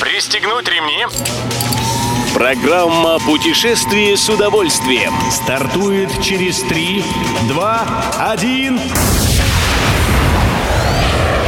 Пристегнуть ремни. Программа «Путешествие с удовольствием» стартует через 3, 2, 1...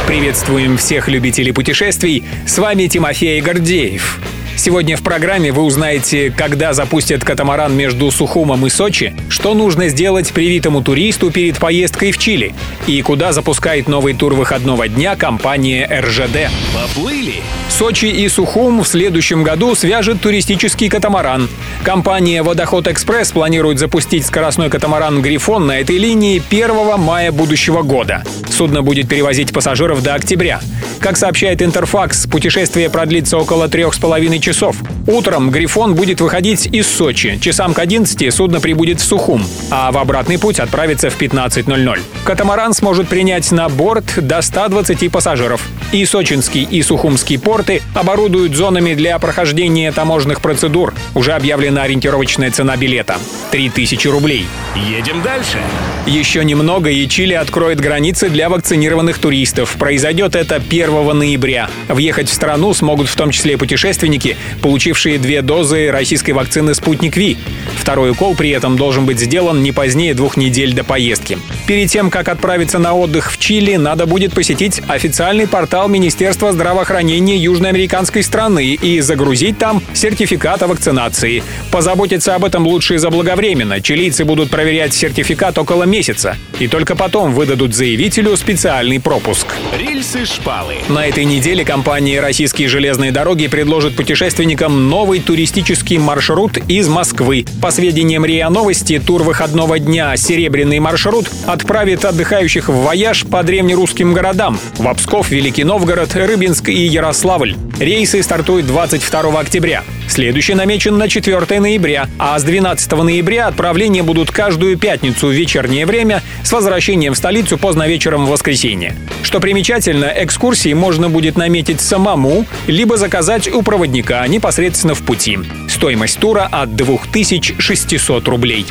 Приветствуем всех любителей путешествий. С вами Тимофей Гордеев. Сегодня в программе вы узнаете, когда запустят катамаран между Сухумом и Сочи, что нужно сделать привитому туристу перед поездкой в Чили и куда запускает новый тур выходного дня компания РЖД. Поплыли! Сочи и Сухум в следующем году свяжет туристический катамаран. Компания «Водоход Экспресс» планирует запустить скоростной катамаран «Грифон» на этой линии 1 мая будущего года. Судно будет перевозить пассажиров до октября. Как сообщает Интерфакс, путешествие продлится около трех с половиной часов. Утром «Грифон» будет выходить из Сочи. Часам к 11 судно прибудет в Сухум, а в обратный путь отправится в 15.00. Катамаран сможет принять на борт до 120 пассажиров. И сочинский, и сухумский порты оборудуют зонами для прохождения таможенных процедур. Уже объявлена ориентировочная цена билета — 3000 рублей. Едем дальше. Еще немного, и Чили откроет границы для вакцинированных туристов. Произойдет это 1 ноября. Въехать в страну смогут в том числе путешественники, получившие две дозы российской вакцины «Спутник Ви». Второй укол при этом должен быть сделан не позднее двух недель до поездки. Перед тем, как отправиться на отдых в Чили, надо будет посетить официальный портал Министерства здравоохранения южноамериканской страны и загрузить там сертификат о вакцинации. Позаботиться об этом лучше заблаговременно. Чилийцы будут проверять сертификат около месяца. И только потом выдадут заявителю специальный пропуск. Рельсы-шпалы. На этой неделе компания «Российские железные дороги» предложит путешественникам новый туристический маршрут из Москвы. По сведениям РИА Новости, тур выходного дня «Серебряный маршрут» отправит отдыхающих в вояж по древнерусским городам – в Псков, Великий Новгород, Рыбинск и Ярославль. Рейсы стартуют 22 октября. Следующий намечен на 4 ноября, а с 12 ноября отправления будут каждую пятницу в вечернее время с возвращением в столицу поздно вечером в воскресенье. Что примечательно, экскурсии можно будет наметить самому, либо заказать у проводника непосредственно в пути. Стоимость тура от 2600 рублей.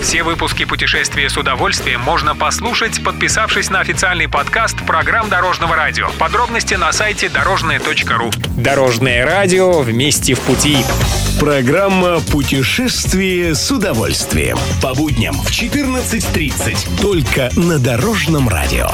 Все выпуски «Путешествия с удовольствием» можно послушать, подписавшись на официальный подкаст программ Дорожного радио. Подробности на сайте дорожное.ру. Дорожное радио вместе в пути. Программа «Путешествие с удовольствием». По будням в 14.30. Только на Дорожном радио.